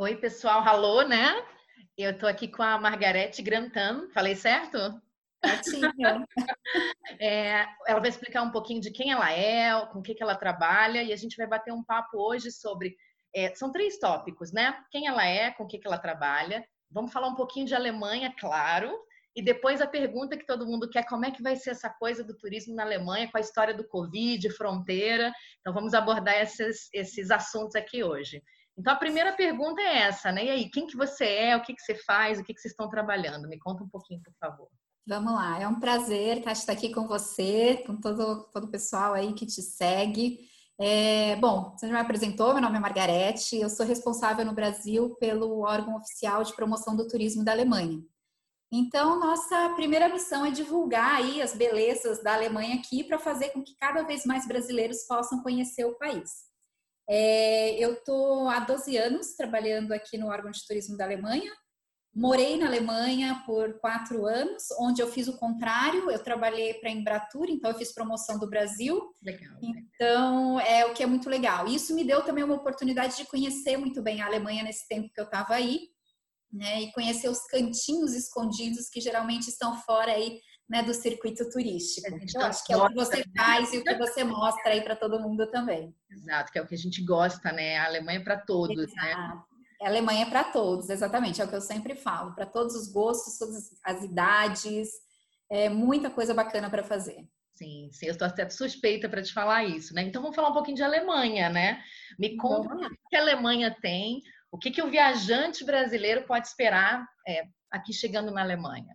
Oi, pessoal, alô, né? Eu estou aqui com a Margarete Grantan, falei certo? Certinho. é, ela vai explicar um pouquinho de quem ela é, com o que, que ela trabalha, e a gente vai bater um papo hoje sobre. É, são três tópicos, né? Quem ela é, com o que, que ela trabalha. Vamos falar um pouquinho de Alemanha, claro. E depois a pergunta que todo mundo quer: como é que vai ser essa coisa do turismo na Alemanha com a história do Covid, fronteira? Então vamos abordar esses, esses assuntos aqui hoje. Então a primeira pergunta é essa, né? E aí, quem que você é, o que, que você faz, o que, que vocês estão trabalhando? Me conta um pouquinho, por favor. Vamos lá, é um prazer estar aqui com você, com todo, todo o pessoal aí que te segue. É, bom, você já me apresentou, meu nome é Margarete, eu sou responsável no Brasil pelo órgão oficial de promoção do turismo da Alemanha. Então, nossa primeira missão é divulgar aí as belezas da Alemanha aqui para fazer com que cada vez mais brasileiros possam conhecer o país. É, eu estou há 12 anos trabalhando aqui no órgão de turismo da Alemanha. Morei na Alemanha por quatro anos, onde eu fiz o contrário. Eu trabalhei para a Embratur, então eu fiz promoção do Brasil. Legal. Então é o que é muito legal. Isso me deu também uma oportunidade de conhecer muito bem a Alemanha nesse tempo que eu estava aí, né? E conhecer os cantinhos escondidos que geralmente estão fora aí né, do circuito turístico. Então, acho que é o que você faz e o que você mostra aí para todo mundo também. Exato, que é o que a gente gosta, né? A Alemanha é para todos, né? Exato. né? A Alemanha é para todos, exatamente, é o que eu sempre falo, para todos os gostos, todas as idades, é muita coisa bacana para fazer. Sim, sim, eu estou até suspeita para te falar isso, né? Então vamos falar um pouquinho de Alemanha, né? Me conta o que a Alemanha tem, o que, que o viajante brasileiro pode esperar é, aqui chegando na Alemanha.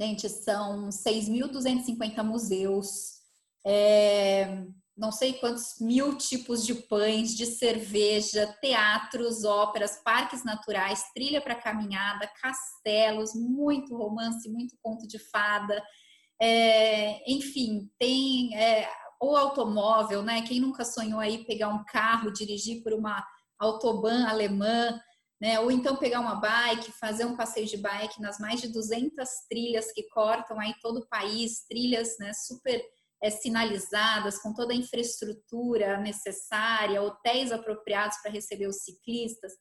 Gente, são 6.250 museus, é, não sei quantos mil tipos de pães, de cerveja, teatros, óperas, parques naturais, trilha para caminhada, castelos, muito romance, muito conto de fada. É, enfim, tem é, o automóvel, né? Quem nunca sonhou aí pegar um carro, dirigir por uma autobahn alemã, né? Ou então pegar uma bike, fazer um passeio de bike nas mais de 200 trilhas que cortam aí todo o país, trilhas né, super é, sinalizadas, com toda a infraestrutura necessária, hotéis apropriados para receber os ciclistas,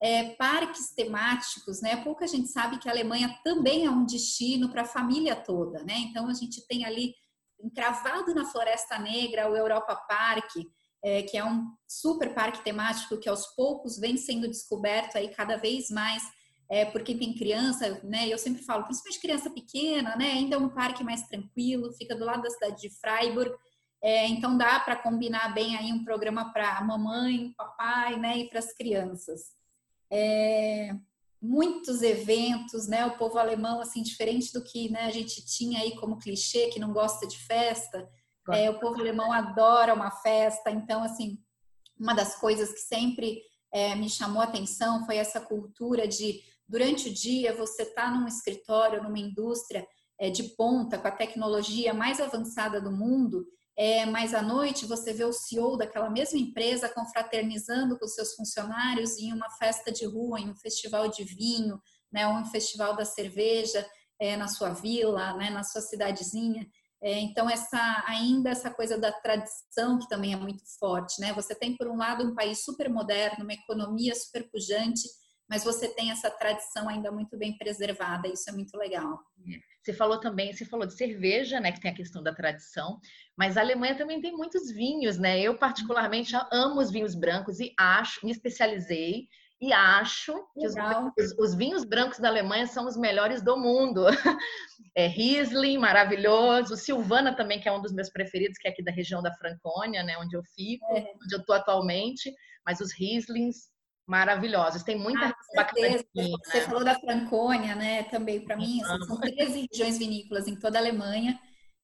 é, parques temáticos, né? Pouca gente sabe que a Alemanha também é um destino para a família toda, né? Então a gente tem ali encravado na Floresta Negra o Europa Park, é, que é um super parque temático que aos poucos vem sendo descoberto aí cada vez mais é, tem criança, né? Eu sempre falo, principalmente criança pequena, né? Ainda é um parque mais tranquilo, fica do lado da cidade de Freiburg, é, então dá para combinar bem aí um programa para a mamãe, papai, né? E para as crianças. É, muitos eventos, né? O povo alemão, assim, diferente do que né, a gente tinha aí como clichê, que não gosta de festa, é, o povo alemão adora uma festa, então, assim, uma das coisas que sempre é, me chamou a atenção foi essa cultura de, durante o dia, você tá num escritório, numa indústria é, de ponta, com a tecnologia mais avançada do mundo, é, mas à noite você vê o CEO daquela mesma empresa confraternizando com seus funcionários em uma festa de rua, em um festival de vinho, né, ou um festival da cerveja é, na sua vila, né, na sua cidadezinha. É, então, essa, ainda essa coisa da tradição, que também é muito forte, né? Você tem, por um lado, um país super moderno, uma economia super pujante, mas você tem essa tradição ainda muito bem preservada, isso é muito legal. É. Você falou também, você falou de cerveja, né, que tem a questão da tradição, mas a Alemanha também tem muitos vinhos, né? Eu particularmente amo os vinhos brancos e acho, me especializei e acho que os, os, vinhos brancos da Alemanha são os melhores do mundo. É Riesling, maravilhoso. Silvana também, que é um dos meus preferidos, que é aqui da região da Franconia, né, onde eu fico, é. onde eu estou atualmente. Mas os Rieslings, maravilhosos. Tem muita ah, bacana. Você né? falou da Franconia, né? Também para mim, assim, são 13 regiões vinícolas em toda a Alemanha.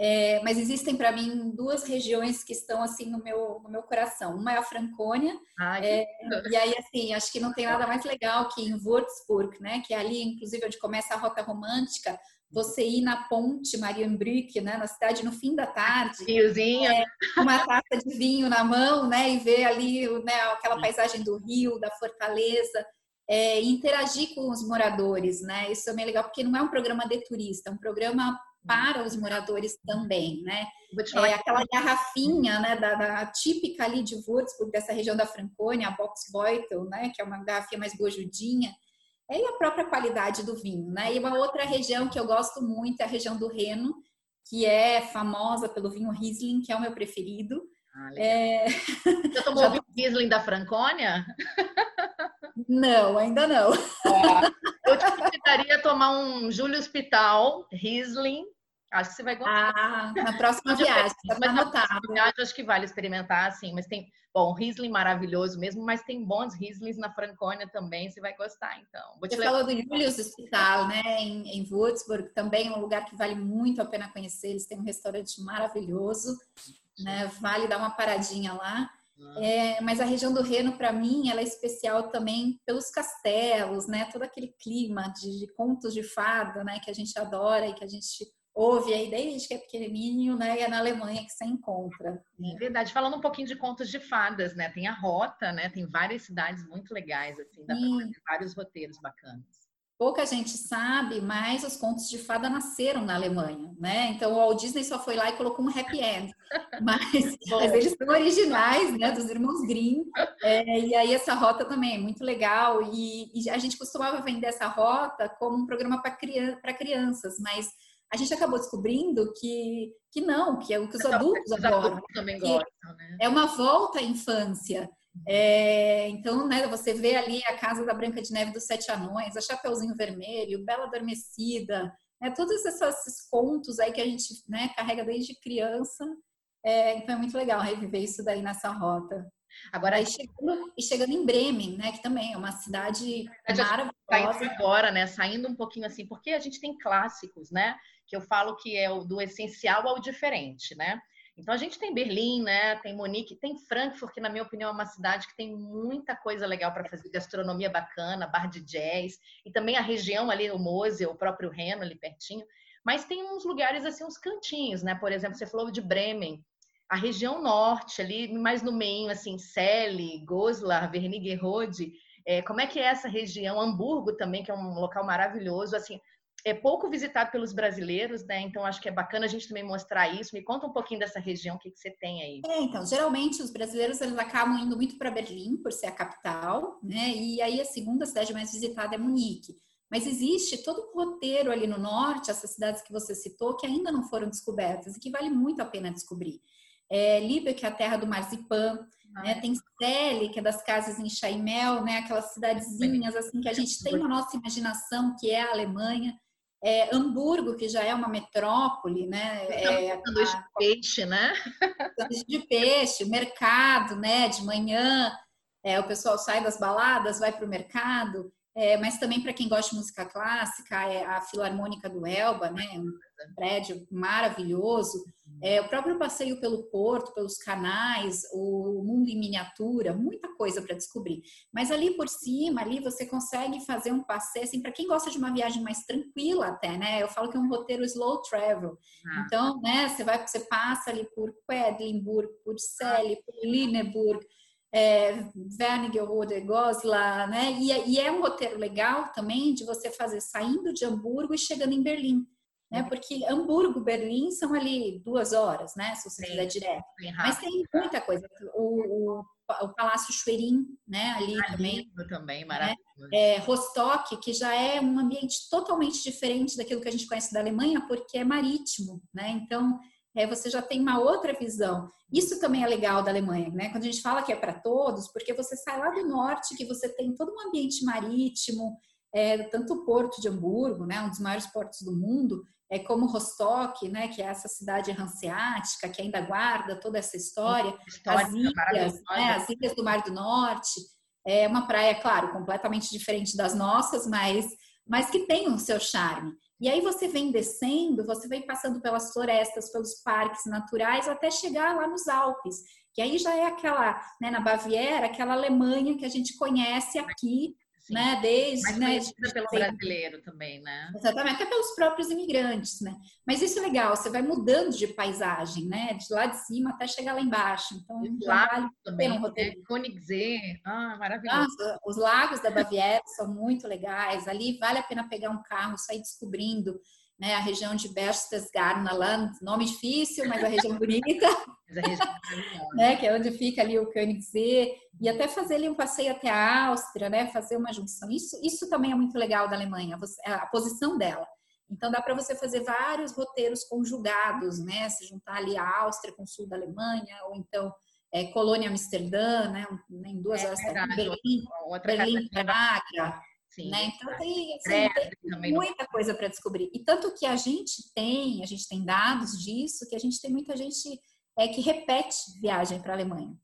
É, mas existem para mim duas regiões que estão assim no meu, no meu coração. Uma é a Franconia, é, e aí assim, acho que não tem nada mais legal que em Würzburg, né? Que é ali, inclusive, onde começa a rota romântica, você ir na ponte Marienbrück, né, na cidade no fim da tarde, Riozinho. É, uma taça de vinho na mão, né, e ver ali né, aquela paisagem do rio, da fortaleza, é, interagir com os moradores, né, isso é bem legal, porque não é um programa de turista, é um programa para os moradores também, né? É aquela garrafinha, né, da, da, típica ali de Würzburg, dessa região da Franconia, a Boxbeutel, né, que é uma garrafinha mais bojudinha, é, a própria qualidade do vinho, né? E uma outra região que eu gosto muito é a região do Reno, que é famosa pelo vinho Riesling, que é o meu preferido. Ah, é... Você tomou Já... o vinho Riesling da Franconia? Não, ainda não. É. Eu te convidaria a tomar um Júlio Hospital Riesling Acho que você vai gostar. Ah, na próxima viagem, mas tá anotado. Viagem, acho que vale experimentar, assim. Mas tem, bom, Riesling maravilhoso mesmo, mas tem bons Rieslings na Franconia também, você vai gostar, então. Vou te você levar. falou do Julius Hospital, né, em, em Würzburg, também é um lugar que vale muito a pena conhecer. Eles têm um restaurante maravilhoso, né, vale dar uma paradinha lá. Ah. É, mas a região do Reno, para mim, ela é especial também pelos castelos, né? Todo aquele clima de, de contos de fada, né? Que a gente adora e que a gente ouve aí desde que é pequenininho, né? E é na Alemanha que você encontra. É verdade. Falando um pouquinho de contos de fadas, né? Tem a Rota, né? Tem várias cidades muito legais, assim, dá para fazer vários roteiros bacanas. Pouca gente sabe, mas os contos de fada nasceram na Alemanha, né? Então o Walt Disney só foi lá e colocou um happy end, mas, mas eles são originais, né? Dos irmãos Grimm. É, e aí essa rota também é muito legal e, e a gente costumava vender essa rota como um programa para criança, crianças, mas a gente acabou descobrindo que, que não, que é o que os adultos os adoram. Também gostam, né? É uma volta à infância. É, então, né, você vê ali a Casa da Branca de Neve dos Sete Anões, a Chapeuzinho Vermelho, Bela Adormecida, né, todos esses contos aí que a gente né, carrega desde criança. É, então, é muito legal reviver isso daí nessa rota. Agora, e chegando, e chegando em Bremen, né, que também é uma cidade maravilhosa. Tá agora, né, saindo um pouquinho assim, porque a gente tem clássicos, né, que eu falo que é do essencial ao diferente, né? Então a gente tem Berlim, né? Tem Munique, tem Frankfurt, que na minha opinião é uma cidade que tem muita coisa legal para fazer, gastronomia bacana, bar de jazz, e também a região ali, o Mosel, o próprio Reno ali pertinho. Mas tem uns lugares assim, uns cantinhos, né? Por exemplo, você falou de Bremen, a região norte ali, mais no meio, assim, Celle, Goslar, Wernigerode, é, como é que é essa região? Hamburgo também, que é um local maravilhoso, assim, é pouco visitado pelos brasileiros, né? Então acho que é bacana a gente também mostrar isso. Me conta um pouquinho dessa região, o que, que você tem aí? É, então, geralmente os brasileiros eles acabam indo muito para Berlim por ser a capital, né? E aí a segunda cidade mais visitada é Munique. Mas existe todo um roteiro ali no norte, essas cidades que você citou, que ainda não foram descobertas e que vale muito a pena descobrir. É, Lübeck, que é a terra do marzipan, ah. né? Tem Celle, que é das casas em Chaimel, né? Aquelas cidadezinhas assim que a gente tem na nossa imaginação, que é a Alemanha. É, Hamburgo, que já é uma metrópole, né? É, sanduíche de peixe, né? De peixe, mercado, né? De manhã, é, o pessoal sai das baladas, vai para o mercado. É, mas também para quem gosta de música clássica, é a Filarmônica do Elba, né? Um prédio maravilhoso. É, o próprio passeio pelo porto, pelos canais, o mundo em miniatura, muita coisa para descobrir. Mas ali por cima, ali você consegue fazer um passeio, assim, para quem gosta de uma viagem mais tranquila até, né? Eu falo que é um roteiro slow travel. Ah. Então, né, você vai, você passa ali por Quedlinburg, por Celle, por Lineburg, é, Wernigerode, Goslar, né? E, e, é um roteiro legal também de você fazer saindo de Hamburgo e chegando em Berlim, né? Uhum. Porque Hamburgo, Berlim são ali duas horas, né? Se você quiser direto. Mas tem muita coisa. O, o, o Palácio Schwerin, né? Ali ah, também. também, né? maravilhoso. Né? É, Rostock, que já é um ambiente totalmente diferente daquilo que a gente conhece da Alemanha, porque é marítimo, né? Então é, você já tem uma outra visão. Isso também é legal da Alemanha, né? Quando a gente fala que é para todos, porque você sai lá do norte, que você tem todo um ambiente marítimo, é, tanto o porto de Hamburgo, né, um dos maiores portos do mundo, é como Rostock, né, que é essa cidade hanseática que ainda guarda toda essa história, história as ilhas, né, as ilhas do Mar do Norte, é uma praia, claro, completamente diferente das nossas, mas mas que tem o seu charme. E aí você vem descendo, você vem passando pelas florestas, pelos parques naturais, até chegar lá nos Alpes, que aí já é aquela, né, na Baviera, aquela Alemanha que a gente conhece aqui, Sim. né? Desde, Mais né, de, pelo brasileiro também, né? Exatamente, até pelos próprios imigrantes, né? Mas isso é legal, você vai mudando de paisagem, né? De lá de cima até chegar lá embaixo. Então, já vale também, um roteiro. Né? Königssee, ah, maravilhoso. Nossa, os lagos da Baviera são muito legais. Ali vale a pena pegar um carro, sair descobrindo. Né? A região de Berchtesgadener nome difícil, mas a região bonita. né? Que é onde fica ali o Königssee. E até fazer ali um passeio até a Áustria, né? Fazer uma junção. Isso, isso também é muito legal da Alemanha, a posição dela. Então dá para você fazer vários roteiros conjugados, né? Se juntar ali a Áustria com o sul da Alemanha, ou então é, Colônia Amsterdã, né? Em duas é, horas é, Berlim, Berlim Praga. Sim, né? Então tem, assim, tem muita coisa para descobrir. E tanto que a gente tem, a gente tem dados disso, que a gente tem muita gente é, que repete viagem para a Alemanha.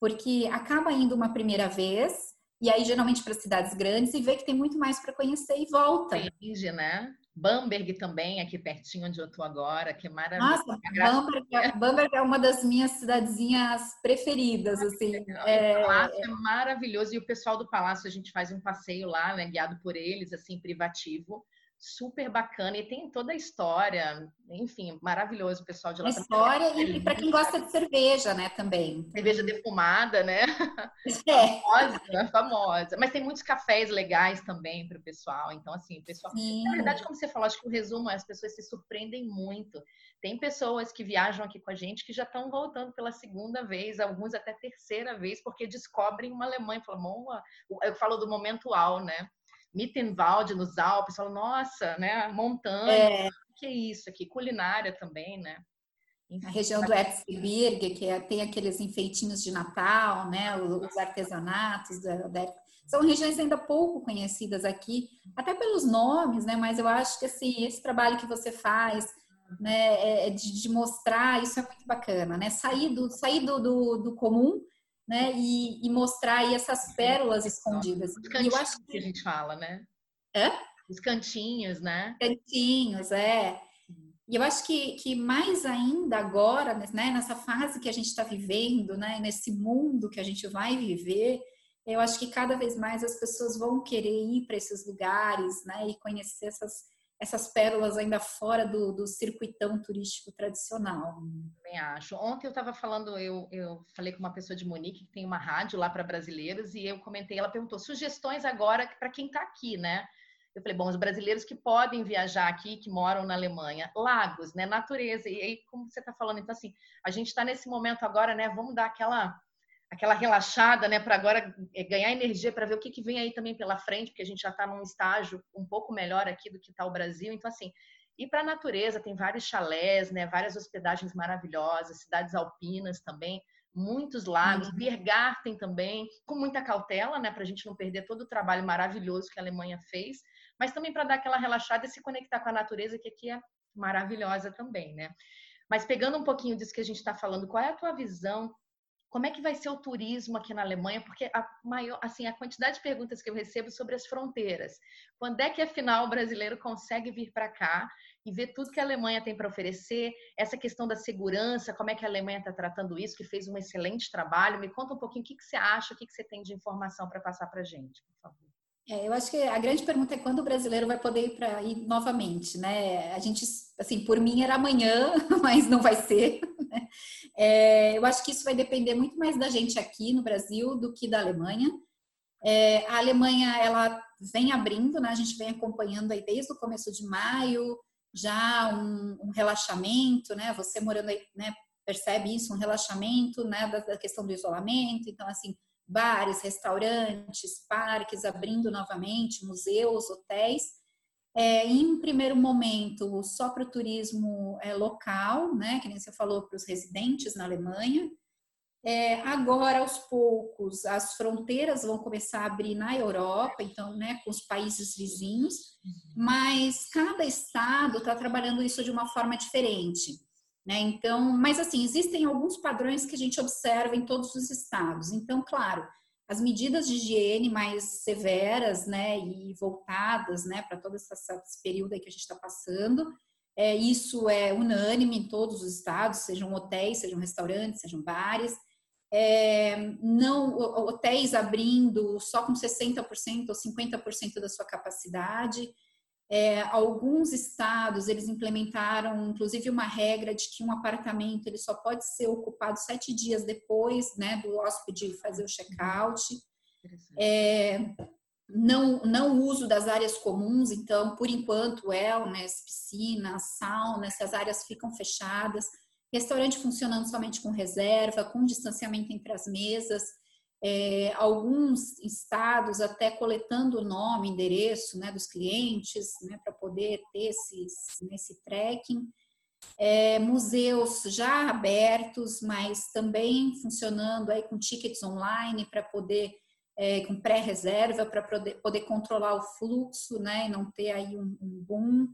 Porque acaba indo uma primeira vez, e aí geralmente para cidades grandes, e vê que tem muito mais para conhecer e volta. Entendi, né? Bamberg também, aqui pertinho onde eu estou agora, que é maravilhoso. Nossa, Bamberg, é, Bamberg, é uma das minhas cidadezinhas preferidas, assim. É... O palácio é maravilhoso e o pessoal do palácio, a gente faz um passeio lá, né, guiado por eles, assim, privativo super bacana e tem toda a história, enfim, maravilhoso o pessoal de lá. História e, e para quem gosta de cerveja, né, também. Cerveja defumada, né? É. Famosa, famosa. Mas tem muitos cafés legais também para o pessoal. Então, assim, o pessoal. Sim. Na verdade, como você falou, acho que o resumo é as pessoas se surpreendem muito. Tem pessoas que viajam aqui com a gente que já estão voltando pela segunda vez, alguns até terceira vez, porque descobrem uma Alemanha. Falam, eu falo do momento ao, né? Mittenwald nos Alpes, falo, nossa, né, montanha, é. o que é isso aqui? Culinária também, né? Enfim, a região do Erzgebirge, que é, tem aqueles enfeitinhos de Natal, né, os artesanatos da, da, são regiões ainda pouco conhecidas aqui, até pelos nomes, né, mas eu acho que assim, esse trabalho que você faz, né, é, é de, de mostrar, isso é muito bacana, né, sair do, sair do, do, do comum né? E, e mostrar aí essas pérolas escondidas. Os cantinhos eu acho que... que a gente fala, né? É? Os cantinhos, né? Cantinhos, é. E eu acho que, que mais ainda agora, né, nessa fase que a gente está vivendo, né, nesse mundo que a gente vai viver, eu acho que cada vez mais as pessoas vão querer ir para esses lugares, né, e conhecer essas, essas pérolas ainda fora do, do circuitão turístico tradicional. Também acho. Ontem eu estava falando, eu, eu falei com uma pessoa de Munique que tem uma rádio lá para brasileiros e eu comentei, ela perguntou sugestões agora para quem está aqui, né? Eu falei, bom, os brasileiros que podem viajar aqui, que moram na Alemanha, lagos, né, natureza. E aí, como você está falando, então assim, a gente está nesse momento agora, né? Vamos dar aquela aquela relaxada, né, para agora é, ganhar energia para ver o que, que vem aí também pela frente, porque a gente já está num estágio um pouco melhor aqui do que está o Brasil. Então, assim, ir para a natureza, tem vários chalés, né, várias hospedagens maravilhosas, cidades alpinas também, muitos lagos, uhum. Biergarten também, com muita cautela, né, para a gente não perder todo o trabalho maravilhoso que a Alemanha fez, mas também para dar aquela relaxada e se conectar com a natureza, que aqui é maravilhosa também, né. Mas pegando um pouquinho disso que a gente está falando, qual é a tua visão como é que vai ser o turismo aqui na Alemanha? Porque a maior, assim, a quantidade de perguntas que eu recebo sobre as fronteiras. Quando é que afinal o brasileiro consegue vir para cá e ver tudo que a Alemanha tem para oferecer? Essa questão da segurança, como é que a Alemanha está tratando isso? Que fez um excelente trabalho. Me conta um pouquinho o que, que você acha, o que, que você tem de informação para passar para gente, por favor. É, eu acho que a grande pergunta é quando o brasileiro vai poder ir para ir novamente, né? A gente, assim, por mim era amanhã, mas não vai ser. Né? É, eu acho que isso vai depender muito mais da gente aqui no Brasil do que da Alemanha. É, a Alemanha, ela vem abrindo, né? A gente vem acompanhando aí desde o começo de maio, já um, um relaxamento, né? Você morando aí, né? Percebe isso, um relaxamento, né? Da, da questão do isolamento. Então, assim, bares, restaurantes, parques abrindo novamente, museus, hotéis. É, em primeiro momento, só para o turismo é, local, né, que nem você falou, para os residentes na Alemanha. É, agora, aos poucos, as fronteiras vão começar a abrir na Europa, então, né, com os países vizinhos, mas cada estado está trabalhando isso de uma forma diferente. Né? Então, mas assim, existem alguns padrões que a gente observa em todos os estados. Então, claro, as medidas de higiene mais severas, né, e voltadas, né, para todo esse, período aí que a gente está passando, é, isso é unânime em todos os estados, sejam hotéis, sejam restaurantes, sejam bares. É, não hotéis abrindo só com 60% ou 50% da sua capacidade. É, alguns estados eles implementaram, inclusive, uma regra de que um apartamento ele só pode ser ocupado sete dias depois, né, do hóspede fazer o check-out. É, não, não uso das áreas comuns, então, por enquanto, wellness, piscinas, sauna, essas áreas ficam fechadas. Restaurante funcionando somente com reserva, com distanciamento entre as mesas. É, alguns estados até coletando o nome, endereço né, dos clientes, né, para poder ter esses, esse tracking. É, museus já abertos, mas também funcionando aí com tickets online para poder é, com pré-reserva para poder, poder, controlar o fluxo, né, e não ter aí um, um boom.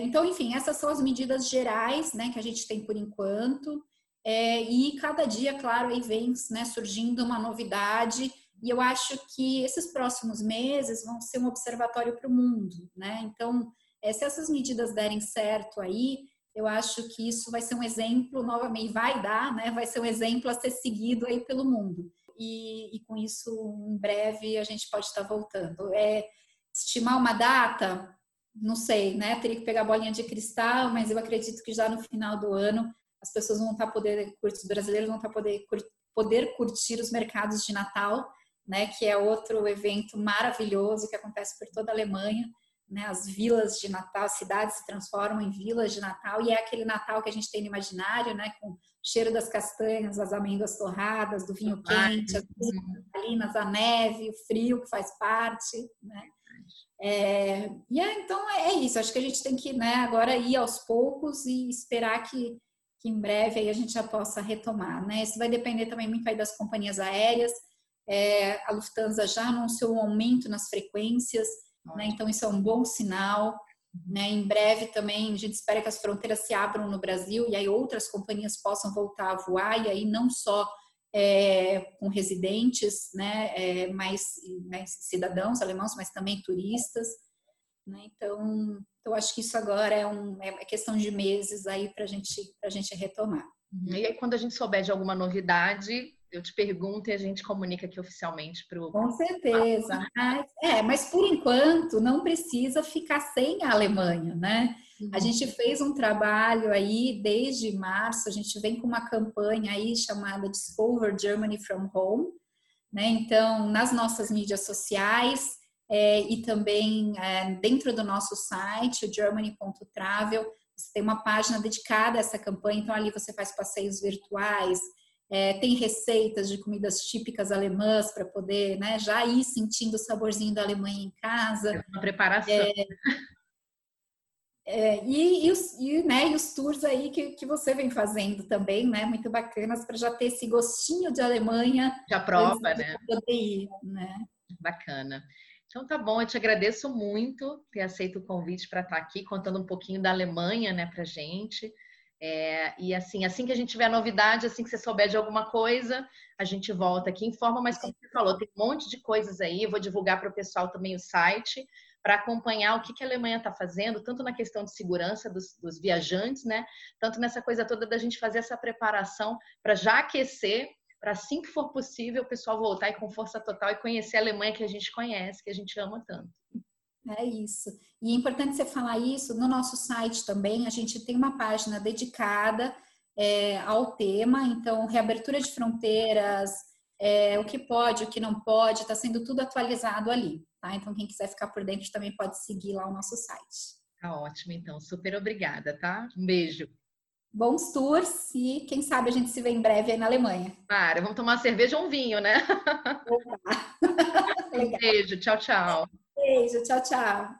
Então, enfim, essas são as medidas gerais, né, que a gente tem por enquanto. É, e cada dia, claro, aí vem né, surgindo uma novidade. E eu acho que esses próximos meses vão ser um observatório para o mundo, né? Então, é, se essas medidas derem certo aí, eu acho que isso vai ser um exemplo, novamente, vai dar, né? Vai ser um exemplo a ser seguido aí pelo mundo e, e com isso, em breve, a gente pode estar voltando. É, estimar uma data, não sei, né? Teria que pegar a bolinha de cristal, mas eu acredito que já no final do ano as pessoas vão estar poder curtir, os brasileiros vão estar poder, poder curtir os mercados de Natal, né? Que é outro evento maravilhoso que acontece por toda a Alemanha. Né, as vilas de Natal, as cidades se transformam em vilas de Natal e é aquele Natal que a gente tem no imaginário, né, com cheiro das castanhas, as amêndoas torradas, do vinho quente, as salinas, a neve, o frio que faz parte, né? É, e é, então é, é isso, acho que a gente tem que né, agora ir aos poucos e esperar que, que em breve aí a gente já possa retomar. Né? Isso vai depender também muito aí das companhias aéreas. É, a Lufthansa já anunciou um aumento nas frequências, né, então isso é um bom sinal. Né? Em breve também a gente espera que as fronteiras se abram no Brasil e aí outras companhias possam voltar a voar e aí não só é, com residentes, né, é, mais, mais, cidadãos alemãos, mas também turistas. Né? Então, eu acho que isso agora é, um, é questão de meses aí para gente, a gente retomar. Uhum. E aí, quando a gente souber de alguma novidade, eu te pergunto e a gente comunica aqui oficialmente para o. Com certeza. Mas, é, mas por enquanto não precisa ficar sem a Alemanha, né? Uhum. A gente fez um trabalho aí desde março, a gente vem com uma campanha aí chamada Discover Germany from Home, né? Então, nas nossas mídias sociais é, e também é, dentro do nosso site, o germany.travel, você tem uma página dedicada a essa campanha, então ali você faz passeios virtuais, é, tem receitas de comidas típicas alemãs para poder né, já ir sentindo o saborzinho da Alemanha em casa. É uma preparação. É, é, e, e, os, e, né, e os tours aí que, que você vem fazendo também, né? Muito bacanas para já ter esse gostinho de Alemanha. Já prova, né? Poder ir, né? Bacana. Então tá bom, eu te agradeço muito ter aceito o convite para estar aqui contando um pouquinho da Alemanha, né, para gente. É, e assim, assim que a gente tiver novidade, assim que você souber de alguma coisa, a gente volta aqui, informa, mas como você falou, tem um monte de coisas aí, eu vou divulgar para o pessoal também o site para acompanhar o que, que a Alemanha está fazendo, tanto na questão de segurança dos, dos, viajantes, né? Tanto nessa coisa toda da gente fazer essa preparação para já aquecer, para assim que for possível o pessoal voltar e com força total e conhecer a Alemanha que a gente conhece, que a gente ama tanto. É isso. E é importante você falar isso no nosso site também. A gente tem uma página dedicada é, ao tema, então, reabertura de fronteiras, é, o que pode, o que não pode, está sendo tudo atualizado ali, tá? Então, quem quiser ficar por dentro também pode seguir lá o nosso site. Tá ótimo, então. Super obrigada, tá? Um beijo. Bons tours e quem sabe a gente se vê em breve aí na Alemanha. Claro, vamos tomar uma cerveja ou um vinho, né? um beijo, tchau, tchau. Beijo, tchau, tchau.